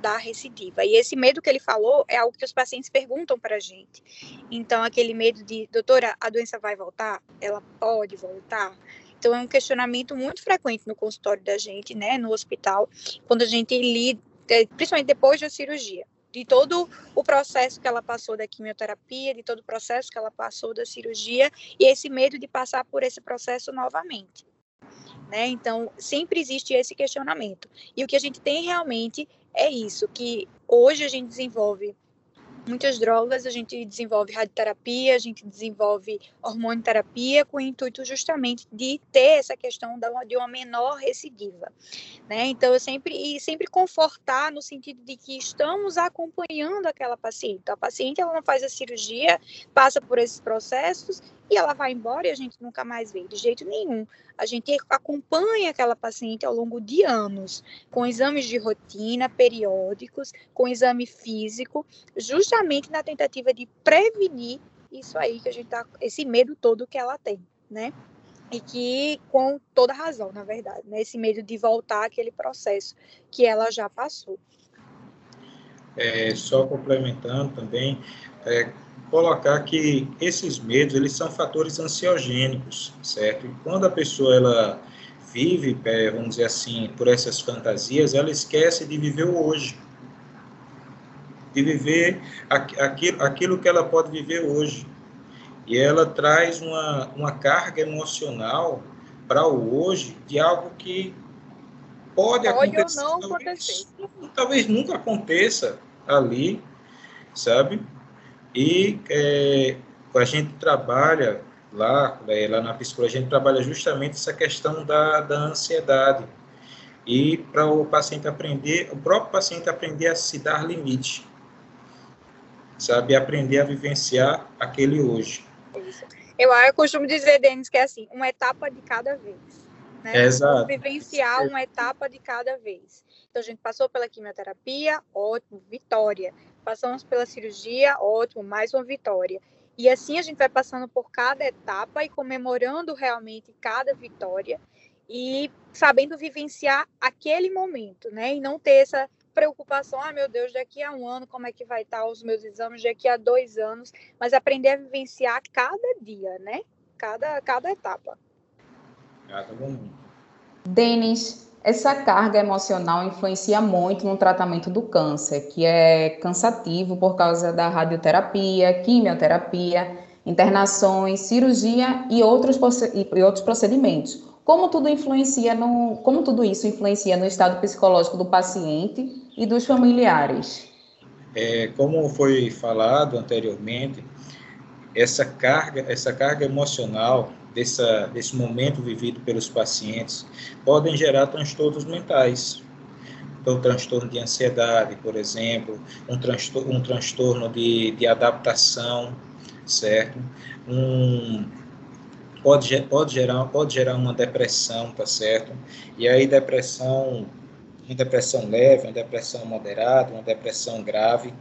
da recidiva. E esse medo que ele falou é algo que os pacientes perguntam para a gente. Então, aquele medo de, doutora, a doença vai voltar? Ela pode voltar? Então, é um questionamento muito frequente no consultório da gente, né, no hospital, quando a gente lida, é, principalmente depois da cirurgia, de todo o processo que ela passou da quimioterapia, de todo o processo que ela passou da cirurgia, e esse medo de passar por esse processo novamente. Né? Então, sempre existe esse questionamento. E o que a gente tem realmente é isso, que hoje a gente desenvolve muitas drogas, a gente desenvolve radioterapia, a gente desenvolve hormonioterapia com o intuito justamente de ter essa questão de uma menor recidiva, né? Então eu sempre e sempre confortar no sentido de que estamos acompanhando aquela paciente. A paciente ela não faz a cirurgia, passa por esses processos e ela vai embora e a gente nunca mais vê, de jeito nenhum. A gente acompanha aquela paciente ao longo de anos, com exames de rotina periódicos, com exame físico, justamente na tentativa de prevenir isso aí que a gente tá, esse medo todo que ela tem, né? E que com toda razão, na verdade, né? Esse medo de voltar àquele processo que ela já passou. É, só complementando também, é, colocar que esses medos, eles são fatores ansiogênicos, certo? E quando a pessoa, ela vive, é, vamos dizer assim, por essas fantasias, ela esquece de viver o hoje. De viver aquilo, aquilo que ela pode viver hoje. E ela traz uma, uma carga emocional para o hoje de algo que pode, pode acontecer. Ou não talvez, acontecer. Talvez nunca aconteça ali, sabe? E é, a gente trabalha lá, é, lá na psicologia, a gente trabalha justamente essa questão da, da ansiedade. E para o paciente aprender, o próprio paciente aprender a se dar limite, sabe? Aprender a vivenciar aquele hoje. Isso. Eu, eu costumo dizer, Denis, que é assim, uma etapa de cada vez. Né? É, exato. Vivenciar uma etapa de cada vez. Então, a gente passou pela quimioterapia, ótimo, vitória passamos pela cirurgia, ótimo, mais uma vitória. E assim a gente vai passando por cada etapa e comemorando realmente cada vitória e sabendo vivenciar aquele momento, né? E não ter essa preocupação, ah, meu Deus, daqui a um ano como é que vai estar os meus exames, daqui a dois anos, mas aprender a vivenciar cada dia, né? Cada, cada etapa. Cada momento. Denis, essa carga emocional influencia muito no tratamento do câncer, que é cansativo por causa da radioterapia, quimioterapia, internações, cirurgia e outros, e outros procedimentos. Como tudo influencia no, como tudo isso influencia no estado psicológico do paciente e dos familiares? É, como foi falado anteriormente, essa carga, essa carga emocional dessa, desse momento vivido pelos pacientes podem gerar transtornos mentais. Então, transtorno de ansiedade, por exemplo, um transtorno, um transtorno de, de adaptação, certo? Um, pode, pode, gerar, pode gerar uma depressão, tá certo? E aí, depressão, uma depressão leve, uma depressão moderada, uma depressão grave.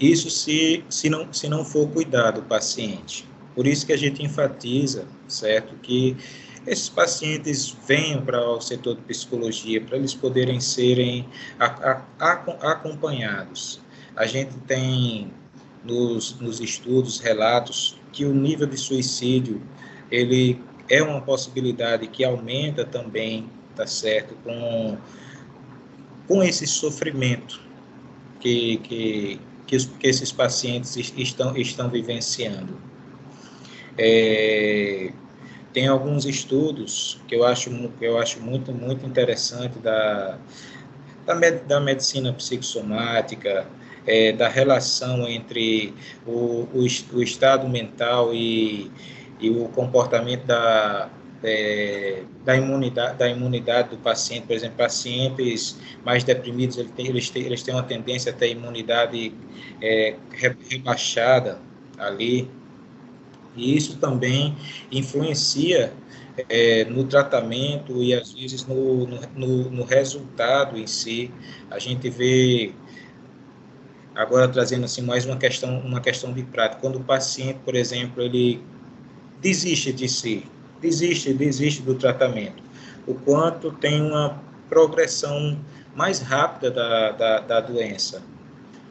Isso se, se, não, se não for cuidado o paciente. Por isso que a gente enfatiza, certo, que esses pacientes venham para o setor de psicologia para eles poderem serem a, a, a, acompanhados. A gente tem nos, nos estudos relatos que o nível de suicídio ele é uma possibilidade que aumenta também, tá certo, com, com esse sofrimento que, que, que, os, que esses pacientes estão, estão vivenciando. É, tem alguns estudos que eu acho, que eu acho muito, muito interessante da, da, med, da medicina psicossomática, é, da relação entre o, o, o, estado mental e, e o comportamento da, é, da, imunidade, da imunidade do paciente. Por exemplo, pacientes mais deprimidos, eles têm, eles têm, eles têm uma tendência a ter imunidade é, rebaixada ali. E isso também influencia é, no tratamento e às vezes no, no, no, resultado em si. A gente vê agora trazendo assim mais uma questão uma questão de prática. Quando o paciente, por exemplo, ele desiste de si, desiste desiste do tratamento, o quanto tem uma progressão mais rápida da, da, da doença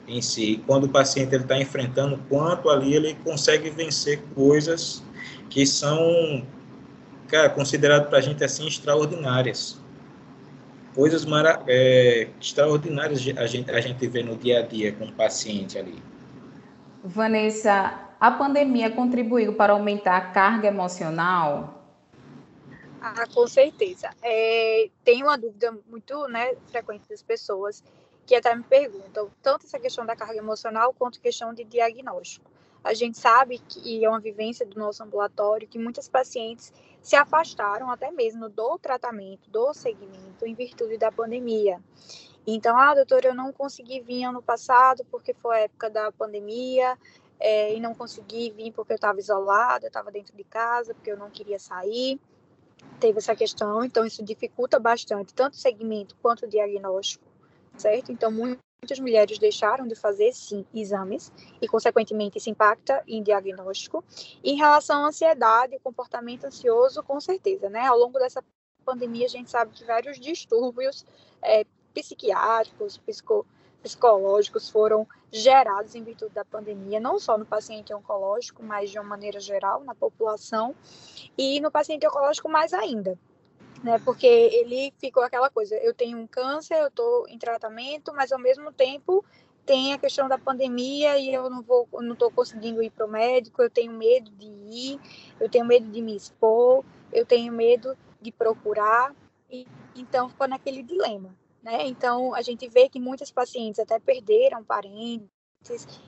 em si. Quando o paciente está enfrentando, quanto ali ele consegue vencer coisas que são cara, considerado para a gente assim extraordinárias. Coisas mara é, extraordinárias a gente, a gente vê no dia a dia com o paciente ali. Vanessa, a pandemia contribuiu para aumentar a carga emocional? Ah, com certeza. É, tem uma dúvida muito né, frequente das pessoas que até me perguntam, tanto essa questão da carga emocional quanto questão de diagnóstico. A gente sabe que é uma vivência do nosso ambulatório que muitas pacientes se afastaram até mesmo do tratamento, do segmento, em virtude da pandemia. Então, ah, doutora, eu não consegui vir ano passado porque foi a época da pandemia, é, e não consegui vir porque eu estava isolada, eu estava dentro de casa, porque eu não queria sair. Teve essa questão, então isso dificulta bastante tanto o segmento quanto o diagnóstico, certo? Então, muitas mulheres deixaram de fazer, sim, exames e, consequentemente, isso impacta em diagnóstico. Em relação à ansiedade, comportamento ansioso, com certeza, né? Ao longo dessa pandemia, a gente sabe que vários distúrbios é, psiquiátricos, psico, psicológicos foram gerados em virtude da pandemia, não só no paciente oncológico, mas de uma maneira geral na população, e no paciente oncológico mais ainda. Né, porque ele ficou aquela coisa, eu tenho um câncer, eu estou em tratamento, mas ao mesmo tempo tem a questão da pandemia e eu não vou, não estou conseguindo ir para o médico, eu tenho medo de ir, eu tenho medo de me expor, eu tenho medo de procurar, e então ficou naquele dilema. Né? Então, a gente vê que muitas pacientes até perderam parentes,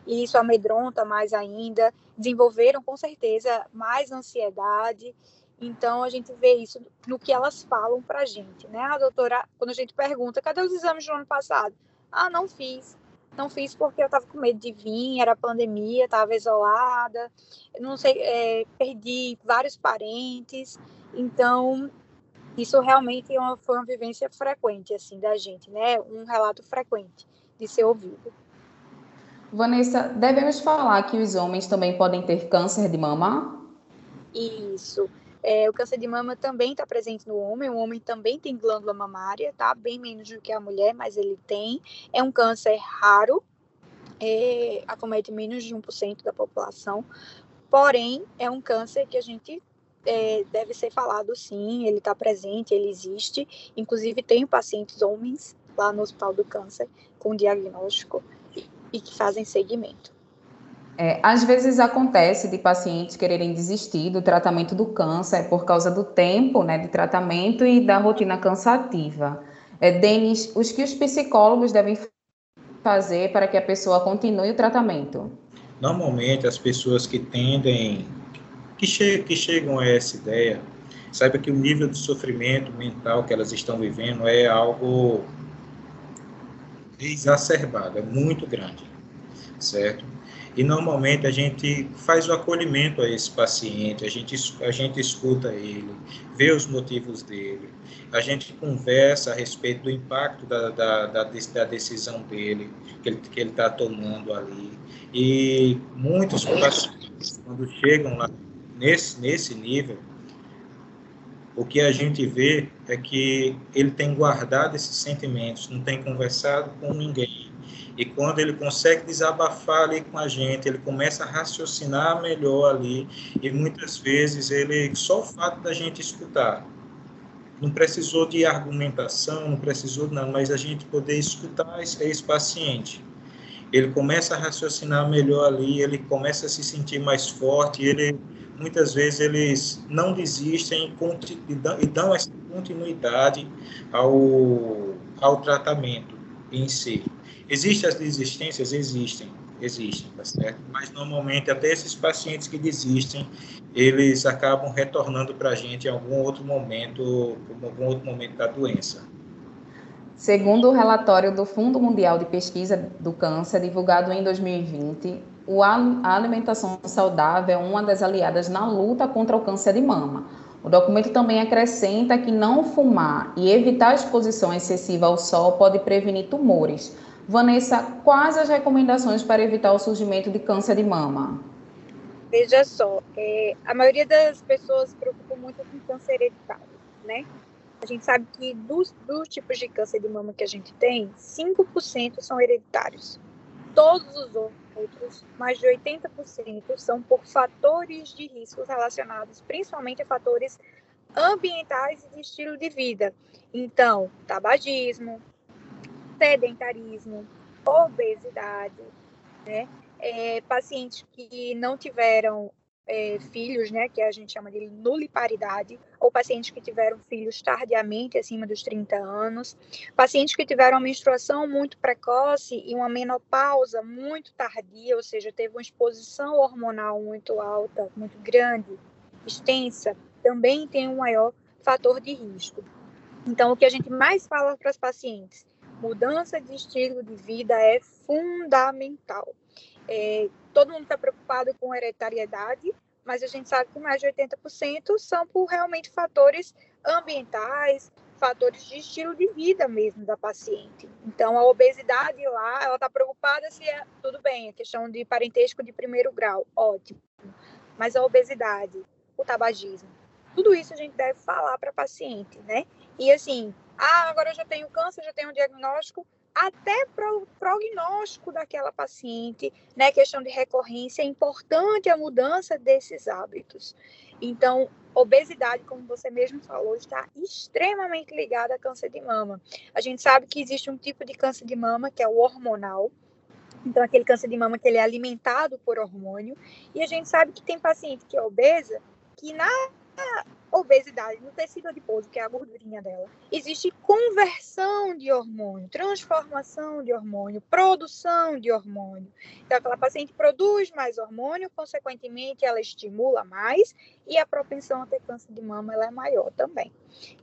e isso amedronta mais ainda, desenvolveram com certeza mais ansiedade. Então, a gente vê isso no que elas falam para a gente, né? A doutora, quando a gente pergunta, cadê os exames do ano passado? Ah, não fiz. Não fiz porque eu estava com medo de vir, era pandemia, estava isolada, não sei, é, perdi vários parentes. Então, isso realmente é uma, foi uma vivência frequente assim da gente, né? Um relato frequente de ser ouvido. Vanessa, devemos falar que os homens também podem ter câncer de mama? Isso. É, o câncer de mama também está presente no homem. O homem também tem glândula mamária, tá? Bem menos do que a mulher, mas ele tem. É um câncer raro, é, acomete menos de 1% da população. Porém, é um câncer que a gente é, deve ser falado sim, ele está presente, ele existe. Inclusive, tenho pacientes homens lá no Hospital do Câncer com diagnóstico e, e que fazem seguimento. É, às vezes acontece de pacientes quererem desistir do tratamento do câncer por causa do tempo né, de tratamento e da rotina cansativa. É, Denis, os que os psicólogos devem fazer para que a pessoa continue o tratamento? Normalmente, as pessoas que tendem que, che que chegam a essa ideia, saiba que o nível de sofrimento mental que elas estão vivendo é algo exacerbado, é muito grande, certo? E normalmente a gente faz o acolhimento a esse paciente, a gente, a gente escuta ele, vê os motivos dele, a gente conversa a respeito do impacto da, da, da, da decisão dele, que ele está tomando ali. E muitos pacientes, quando chegam lá nesse, nesse nível, o que a gente vê é que ele tem guardado esses sentimentos, não tem conversado com ninguém. E quando ele consegue desabafar ali com a gente, ele começa a raciocinar melhor ali. E muitas vezes ele, só o fato da gente escutar, não precisou de argumentação, não precisou nada, mas a gente poder escutar esse, esse paciente. Ele começa a raciocinar melhor ali, ele começa a se sentir mais forte, ele muitas vezes eles não desistem e dão essa continuidade ao, ao tratamento em si. Existem as desistências? Existem, existem, tá certo? Mas normalmente até esses pacientes que desistem, eles acabam retornando para a gente em algum outro momento, em algum outro momento da doença. Segundo o relatório do Fundo Mundial de Pesquisa do Câncer, divulgado em 2020, a alimentação saudável é uma das aliadas na luta contra o câncer de mama. O documento também acrescenta que não fumar e evitar a exposição excessiva ao sol pode prevenir tumores. Vanessa, quais as recomendações para evitar o surgimento de câncer de mama? Veja só, é, a maioria das pessoas se preocupa muito com câncer hereditário, né? A gente sabe que dos, dos tipos de câncer de mama que a gente tem, 5% são hereditários. Todos os outros, mais de 80%, são por fatores de riscos relacionados principalmente a fatores ambientais e de estilo de vida. Então, tabagismo, sedentarismo, obesidade, né? É, pacientes que não tiveram é, filhos, né, que a gente chama de nuliparidade, ou pacientes que tiveram filhos tardiamente, acima dos 30 anos, pacientes que tiveram menstruação muito precoce e uma menopausa muito tardia, ou seja, teve uma exposição hormonal muito alta, muito grande, extensa, também tem um maior fator de risco. Então, o que a gente mais fala para os pacientes, mudança de estilo de vida é fundamental. É, todo mundo está preocupado com hereditariedade, mas a gente sabe que mais de 80% são por realmente fatores ambientais, fatores de estilo de vida mesmo da paciente. Então, a obesidade lá, ela está preocupada se é tudo bem, a questão de parentesco de primeiro grau, ótimo. Mas a obesidade, o tabagismo, tudo isso a gente deve falar para a paciente, né? E assim, ah, agora eu já tenho câncer, já tenho um diagnóstico, até para o prognóstico daquela paciente, né, questão de recorrência, é importante a mudança desses hábitos. Então, obesidade, como você mesmo falou, está extremamente ligada a câncer de mama. A gente sabe que existe um tipo de câncer de mama que é o hormonal, então aquele câncer de mama que ele é alimentado por hormônio, e a gente sabe que tem paciente que é obesa que na obesidade no tecido adiposo, que é a gordurinha dela, existe conversão de hormônio, transformação de hormônio, produção de hormônio. Então, aquela paciente produz mais hormônio, consequentemente, ela estimula mais e a propensão a ter câncer de mama ela é maior também.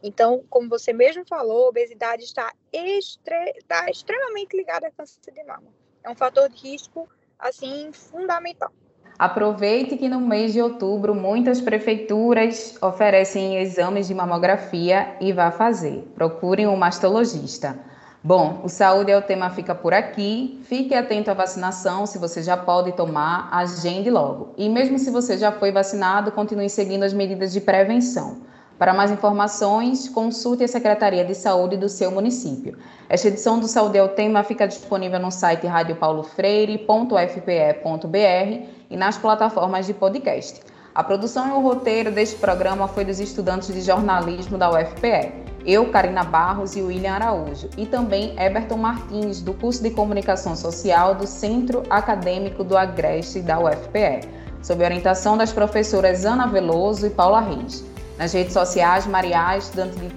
Então, como você mesmo falou, a obesidade está, está extremamente ligada a câncer de mama. É um fator de risco, assim, fundamental. Aproveite que no mês de outubro muitas prefeituras oferecem exames de mamografia e vá fazer. Procurem um mastologista. Bom, o Saúde é o tema fica por aqui. Fique atento à vacinação, se você já pode tomar, agende logo. E mesmo se você já foi vacinado, continue seguindo as medidas de prevenção. Para mais informações, consulte a Secretaria de Saúde do seu município. Esta edição do Saúde é o Tema fica disponível no site radiopaulofreire.fpe.br e nas plataformas de podcast. A produção e o roteiro deste programa foi dos estudantes de jornalismo da UFPE. Eu, Karina Barros e William Araújo, e também Eberton Martins, do curso de Comunicação Social do Centro Acadêmico do Agreste da UFPE, sob orientação das professoras Ana Veloso e Paula Reis. Nas redes sociais, Maria, estudante de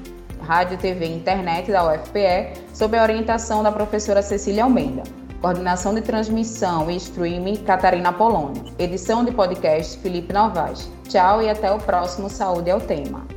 Rádio, TV e Internet da UFPE, sob a orientação da professora Cecília Almeida. Coordenação de transmissão e streaming, Catarina Polônio. Edição de podcast, Felipe Novaes. Tchau e até o próximo Saúde é o Tema.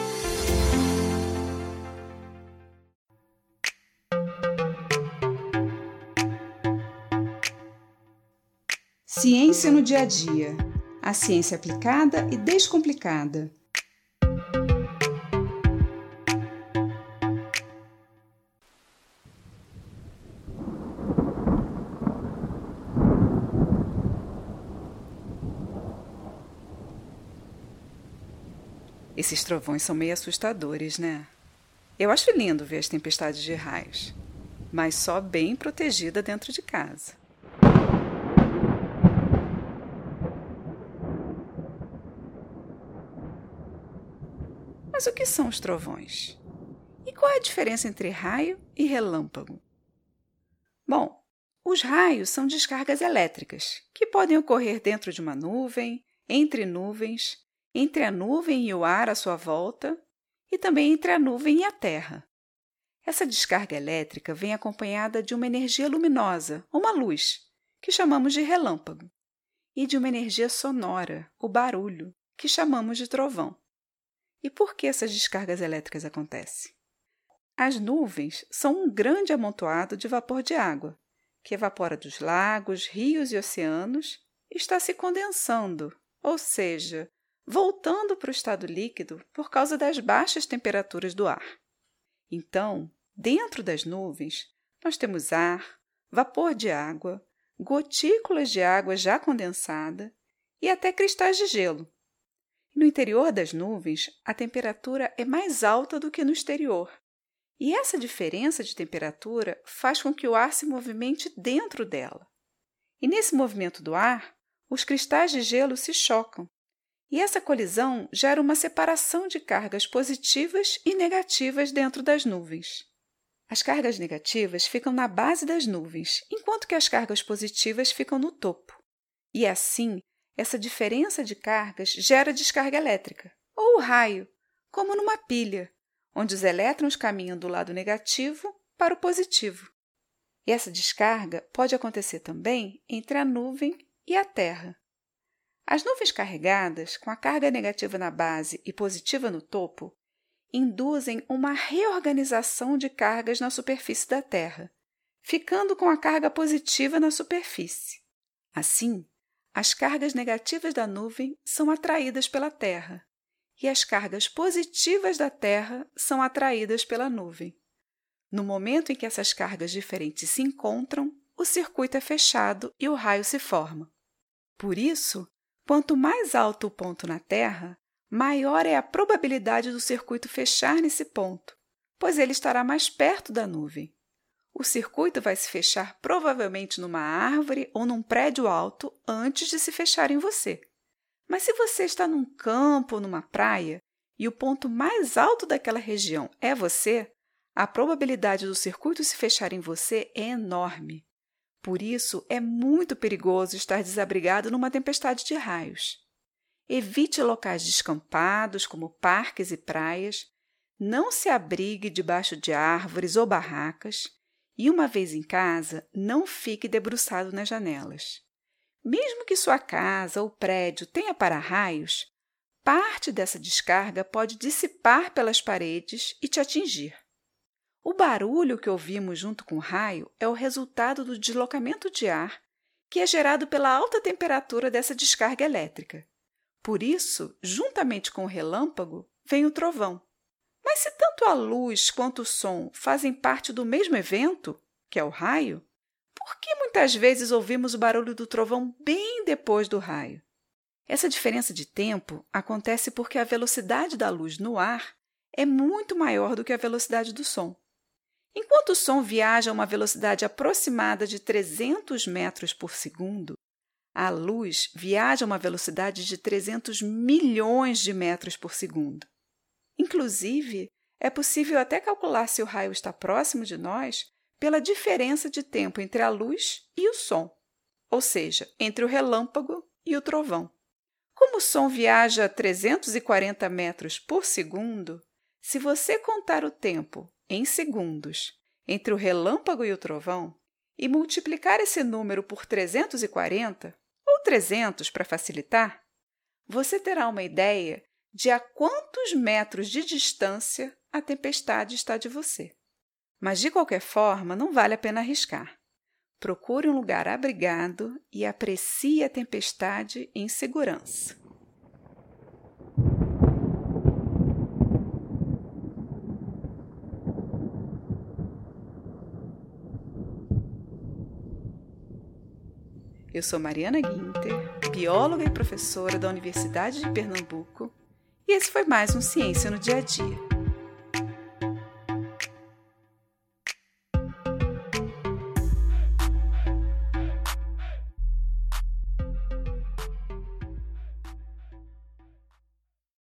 Ciência no dia a dia. A ciência aplicada e descomplicada. Esses trovões são meio assustadores, né? Eu acho lindo ver as tempestades de raios, mas só bem protegida dentro de casa. Mas o que são os trovões? E qual é a diferença entre raio e relâmpago? Bom, os raios são descargas elétricas que podem ocorrer dentro de uma nuvem, entre nuvens, entre a nuvem e o ar à sua volta e também entre a nuvem e a Terra. Essa descarga elétrica vem acompanhada de uma energia luminosa, uma luz, que chamamos de relâmpago, e de uma energia sonora, o barulho, que chamamos de trovão. E por que essas descargas elétricas acontecem? As nuvens são um grande amontoado de vapor de água, que evapora dos lagos, rios e oceanos está se condensando, ou seja, voltando para o estado líquido por causa das baixas temperaturas do ar. Então, dentro das nuvens, nós temos ar, vapor de água, gotículas de água já condensada e até cristais de gelo. No interior das nuvens, a temperatura é mais alta do que no exterior. E essa diferença de temperatura faz com que o ar se movimente dentro dela. E nesse movimento do ar, os cristais de gelo se chocam. E essa colisão gera uma separação de cargas positivas e negativas dentro das nuvens. As cargas negativas ficam na base das nuvens, enquanto que as cargas positivas ficam no topo. E assim, essa diferença de cargas gera descarga elétrica, ou raio, como numa pilha, onde os elétrons caminham do lado negativo para o positivo. E essa descarga pode acontecer também entre a nuvem e a Terra. As nuvens carregadas, com a carga negativa na base e positiva no topo, induzem uma reorganização de cargas na superfície da Terra, ficando com a carga positiva na superfície. Assim, as cargas negativas da nuvem são atraídas pela Terra e as cargas positivas da Terra são atraídas pela nuvem. No momento em que essas cargas diferentes se encontram, o circuito é fechado e o raio se forma. Por isso, quanto mais alto o ponto na Terra, maior é a probabilidade do circuito fechar nesse ponto, pois ele estará mais perto da nuvem. O circuito vai se fechar provavelmente numa árvore ou num prédio alto antes de se fechar em você. Mas se você está num campo ou numa praia e o ponto mais alto daquela região é você, a probabilidade do circuito se fechar em você é enorme. Por isso, é muito perigoso estar desabrigado numa tempestade de raios. Evite locais descampados, como parques e praias. Não se abrigue debaixo de árvores ou barracas e, uma vez em casa, não fique debruçado nas janelas. Mesmo que sua casa ou prédio tenha para-raios, parte dessa descarga pode dissipar pelas paredes e te atingir. O barulho que ouvimos junto com o raio é o resultado do deslocamento de ar que é gerado pela alta temperatura dessa descarga elétrica. Por isso, juntamente com o relâmpago, vem o trovão. Mas se tanto a luz quanto o som fazem parte do mesmo evento, que é o raio, por que muitas vezes ouvimos o barulho do trovão bem depois do raio? Essa diferença de tempo acontece porque a velocidade da luz no ar é muito maior do que a velocidade do som. Enquanto o som viaja a uma velocidade aproximada de 300 metros por segundo, a luz viaja a uma velocidade de 300 milhões de metros por segundo. Inclusive, é possível até calcular se o raio está próximo de nós pela diferença de tempo entre a luz e o som, ou seja, entre o relâmpago e o trovão. Como o som viaja a 340 metros por segundo, se você contar o tempo em segundos entre o relâmpago e o trovão e multiplicar esse número por 340, ou 300 para facilitar, você terá uma ideia de a quantos metros de distância a tempestade está de você. Mas, de qualquer forma, não vale a pena arriscar. Procure um lugar abrigado e aprecie a tempestade em segurança. Eu sou Mariana Guinter, bióloga e professora da Universidade de Pernambuco, e esse foi mais um Ciência no Dia a Dia.